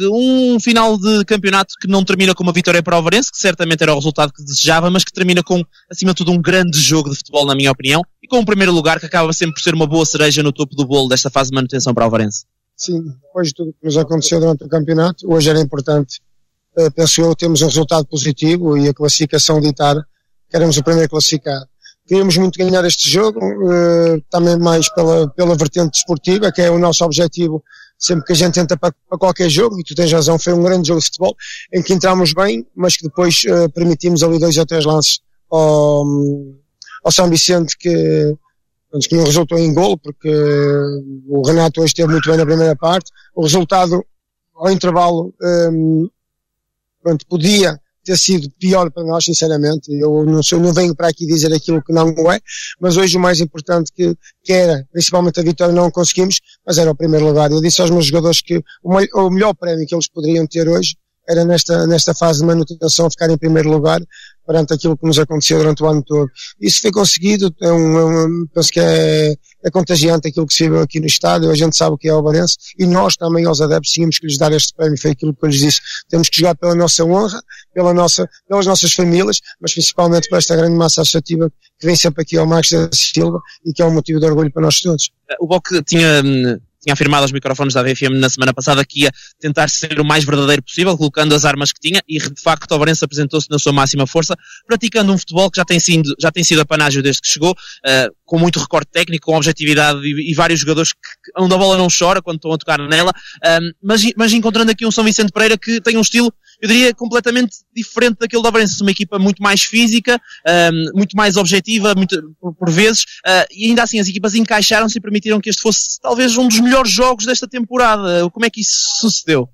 um final de campeonato que não termina com uma vitória para o Varense, que certamente era o resultado que desejava, mas que termina com, acima de tudo, um grande jogo de futebol, na minha opinião, e com um primeiro lugar que acaba sempre por ser uma boa cereja no topo do bolo desta fase de manutenção para o Varense. Sim, depois de tudo que nos aconteceu durante o campeonato, hoje era importante, uh, penso eu, termos um resultado positivo e a classificação ditar que éramos o primeiro classificado. Queríamos muito ganhar este jogo, uh, também mais pela, pela vertente desportiva, que é o nosso objetivo sempre que a gente tenta para, para, qualquer jogo, e tu tens razão, foi um grande jogo de futebol, em que entramos bem, mas que depois uh, permitimos ali dois ou três lances ao, ao São Vicente que, que não resultou em gol, porque o Renato hoje esteve muito bem na primeira parte. O resultado, ao intervalo, um, pronto, podia ter sido pior para nós, sinceramente. Eu não, sou, não venho para aqui dizer aquilo que não é, mas hoje o mais importante que, que era, principalmente a vitória, não conseguimos, mas era o primeiro lugar. Eu disse aos meus jogadores que o, o melhor prémio que eles poderiam ter hoje era nesta, nesta fase de manutenção ficar em primeiro lugar perante aquilo que nos aconteceu durante o ano todo. Isso foi conseguido, é um, é um, penso que é, é contagiante aquilo que se viu aqui no estádio, a gente sabe o que é o Barense, e nós também, aos adeptos, tínhamos que lhes dar este prémio, foi aquilo que eu lhes disse. Temos que jogar pela nossa honra, pela nossa, pelas nossas famílias, mas principalmente por esta grande massa associativa que vem sempre aqui ao Max da Silva e que é um motivo de orgulho para nós todos. O Boc tinha hum, tinha afirmado aos microfones da VFM na semana passada que ia tentar ser o mais verdadeiro possível, colocando as armas que tinha, e de facto o Varense apresentou-se na sua máxima força, praticando um futebol que já tem sido, já tem sido apanágio desde que chegou, uh, com muito recorde técnico, com objetividade e, e, vários jogadores que, onde a bola não chora quando estão a tocar nela, uh, mas, mas encontrando aqui um São Vicente Pereira que tem um estilo eu diria, completamente diferente daquele da Varense. Uma equipa muito mais física, um, muito mais objetiva, muito, por, vezes, uh, e ainda assim as equipas encaixaram-se e permitiram que este fosse talvez um dos melhores jogos desta temporada. Como é que isso sucedeu?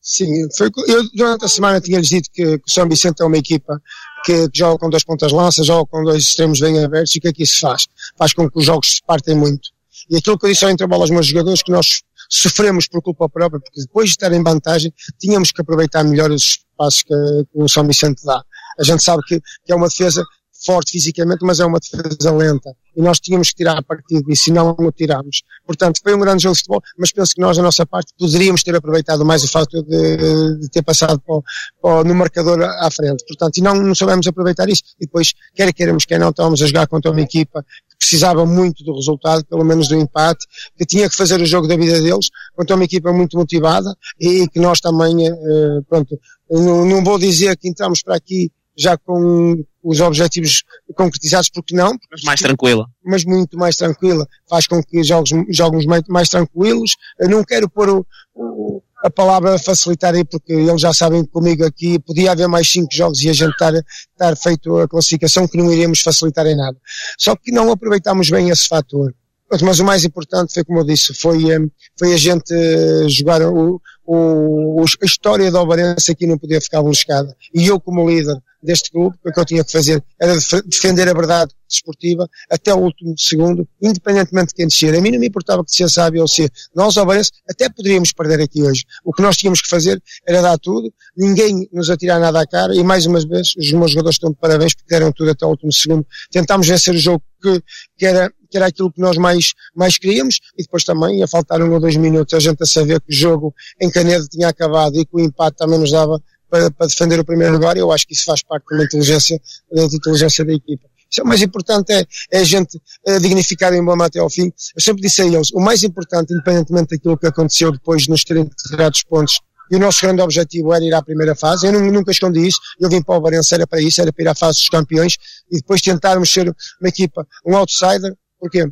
Sim, foi, eu durante a semana tinha-lhes dito que, que, o São Vicente é uma equipa que, que joga com dois pontas lanças, joga com dois extremos bem abertos e o que é que isso faz? Faz com que os jogos se partem muito. E aquilo que eu disse ao intervalo aos meus jogadores, que nós sofremos por culpa própria, porque depois de estar em vantagem, tínhamos que aproveitar melhor os espaços que, que o São Vicente dá. A gente sabe que, que é uma defesa forte fisicamente, mas é uma defesa lenta. E nós tínhamos que tirar a partir disso e não o tirámos. Portanto, foi um grande jogo de futebol, mas penso que nós, da nossa parte, poderíamos ter aproveitado mais o facto de, de ter passado para, para, no marcador à frente. Portanto, e não, não soubemos aproveitar isso. E depois, quer queiramos, quer não, estávamos a jogar contra uma equipa precisava muito do resultado, pelo menos do empate, que tinha que fazer o jogo da vida deles, contra uma equipa muito motivada e que nós também, eh, pronto, não, não vou dizer que entramos para aqui já com os objetivos concretizados, porque não? Mas mais tranquila. Mas muito mais tranquila. Faz com que jogos, jogos mais, mais tranquilos. Eu não quero pôr o, o, a palavra facilitar aí, porque eles já sabem comigo aqui, podia haver mais cinco jogos e a gente estar, estar feito a classificação que não iríamos facilitar em nada. Só que não aproveitámos bem esse fator. Mas o mais importante foi, como eu disse, foi, eh, foi a gente eh, jogar o, o, a história da Alvarense aqui não podia ficar beliscada. E eu, como líder deste clube, o que eu tinha que fazer era defender a verdade desportiva até o último segundo, independentemente de quem descer. A mim não me importava que descesse A, B ou C. Nós, Alvarense, até poderíamos perder aqui hoje. O que nós tínhamos que fazer era dar tudo, ninguém nos atirar nada à cara, e mais uma vez, os meus jogadores estão de parabéns porque deram tudo até o último segundo. Tentámos vencer o jogo que, que era que era aquilo que nós mais, mais queríamos, e depois também ia faltar um ou dois minutos a gente a saber que o jogo em Canedo tinha acabado e que o empate também nos dava para, para defender o primeiro lugar, eu acho que isso faz parte da inteligência, da inteligência da equipa. É o mais importante é, é a gente é, dignificar o emblema até ao fim. Eu sempre disse a eles, o mais importante, independentemente daquilo que aconteceu depois de nos terem tirado os pontos, e o nosso grande objetivo era ir à primeira fase. Eu nunca escondi isso. Eu vim para o Varense, era para isso, era para ir à fase dos campeões e depois tentarmos ser uma equipa, um outsider, Porquê?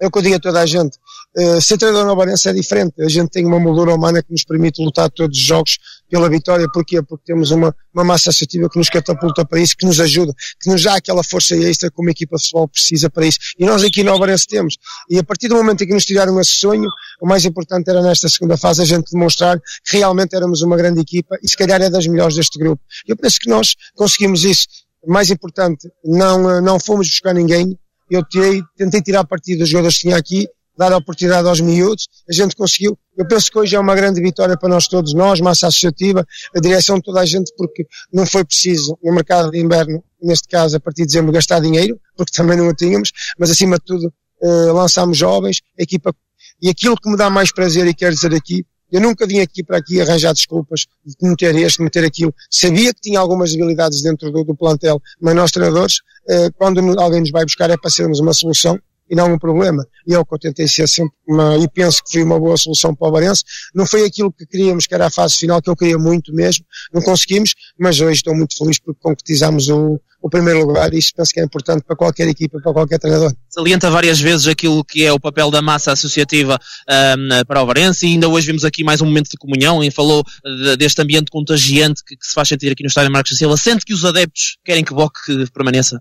É o que eu digo a toda a gente. Uh, ser treinador no Barense é diferente. A gente tem uma moldura humana que nos permite lutar todos os jogos pela vitória. Porquê? Porque temos uma, uma massa associativa que nos catapulta para isso, que nos ajuda, que nos dá aquela força extra que uma equipa de futebol precisa para isso. E nós aqui no Alvarense temos. E a partir do momento em que nos tiraram esse sonho, o mais importante era nesta segunda fase a gente demonstrar que realmente éramos uma grande equipa e se calhar é das melhores deste grupo. Eu penso que nós conseguimos isso. Mais importante, não, não fomos buscar ninguém, eu tirei, tentei tirar partido dos jogadores que tinha aqui, dar oportunidade aos miúdos, a gente conseguiu. Eu penso que hoje é uma grande vitória para nós todos, nós, massa associativa, a direção de toda a gente, porque não foi preciso no mercado de inverno, neste caso a partir de dezembro, gastar dinheiro, porque também não o tínhamos, mas acima de tudo eh, lançámos jovens, a equipa, e aquilo que me dá mais prazer e quero dizer aqui, Eu nunca vim aqui para aqui arranjar desculpas de meter este, de meter aquilo. Sabia que tinha algumas debilidades dentro do, do plantel, mas nós treinadores, eh, quando alguém nos vai buscar é para sermos uma solução e não um problema. E é o que eu tentei ser sempre uma, e penso que foi uma boa solução para o Barense. Não foi aquilo que queríamos, que era a fase final, que eu queria muito mesmo, não conseguimos, mas hoje estou muito feliz porque concretizamos o, o primeiro lugar e isso penso que é importante para qualquer equipa, para qualquer treinador. Salienta várias vezes aquilo que é o papel da massa associativa um, para o Varense e ainda hoje vimos aqui mais um momento de comunhão e falou de, deste ambiente contagiante que, que, se faz sentir aqui no estádio Marcos Silva. Sente que os adeptos querem que o Boc permaneça?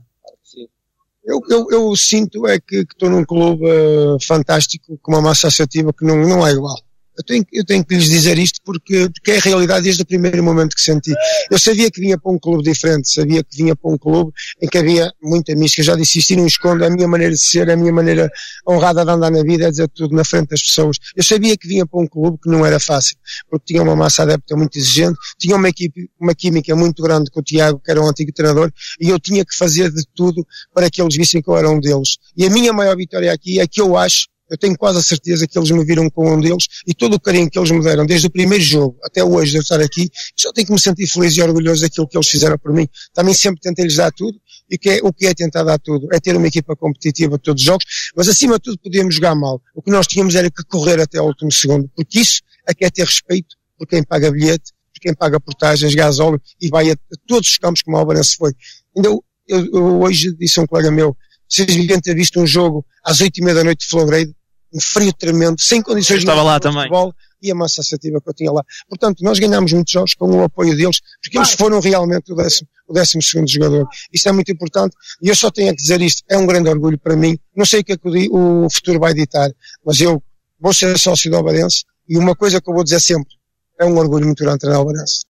Eu, eu, eu, sinto é que, estou num clube uh, fantástico, com uma massa associativa que não, não é igual. Eu tenho, eu tenho que lhes dizer isto porque, porque é a realidade desde o primeiro momento que senti. Eu sabia que vinha para um clube diferente, sabia que vinha para um clube em que havia muita mística. Já disse isto e não escondo, a minha maneira de ser, a minha maneira honrada de andar na vida é dizer tudo na frente das pessoas. Eu sabia que vinha para um clube que não era fácil, porque tinha uma massa adepta muito exigente, tinha uma equipe, uma química muito grande com o Tiago, que era um antigo treinador, e eu tinha que fazer de tudo para que eles vissem que eu era um deles. E a minha maior vitória aqui é que eu acho eu tenho quase a certeza que eles me viram com um deles e todo o carinho que eles me deram, desde o primeiro jogo até hoje de eu estar aqui, só tenho que me sentir feliz e orgulhoso daquilo que eles fizeram por mim. Também sempre tentei lhes dar tudo e que é, o que é tentar dar tudo é ter uma equipa competitiva todos os jogos, mas acima de tudo podíamos jogar mal. O que nós tínhamos era que correr até ao último segundo, porque isso é que é ter respeito por quem paga bilhete, por quem paga portagens, gasóleo e vai a, todos os campos como o Albarense foi. Ainda eu, eu, eu, hoje disse a um colega meu, vocês deviam ter visto um jogo às oito e meia da noite de Flowgrade, um frio tremendo, sem condições de lá também. futebol e a massa assertiva que eu tinha lá. Portanto, nós ganhámos muitos jogos com o apoio deles, porque eles foram realmente o décimo, o décimo segundo jogador. Isto é muito importante e eu só tenho a dizer isto, é um grande orgulho para mim. Não sei o que é que o, futuro vai ditar, mas eu vou ser sócio do Alvarense e uma coisa que eu vou dizer sempre, é um orgulho muito grande treinar o Alvarense.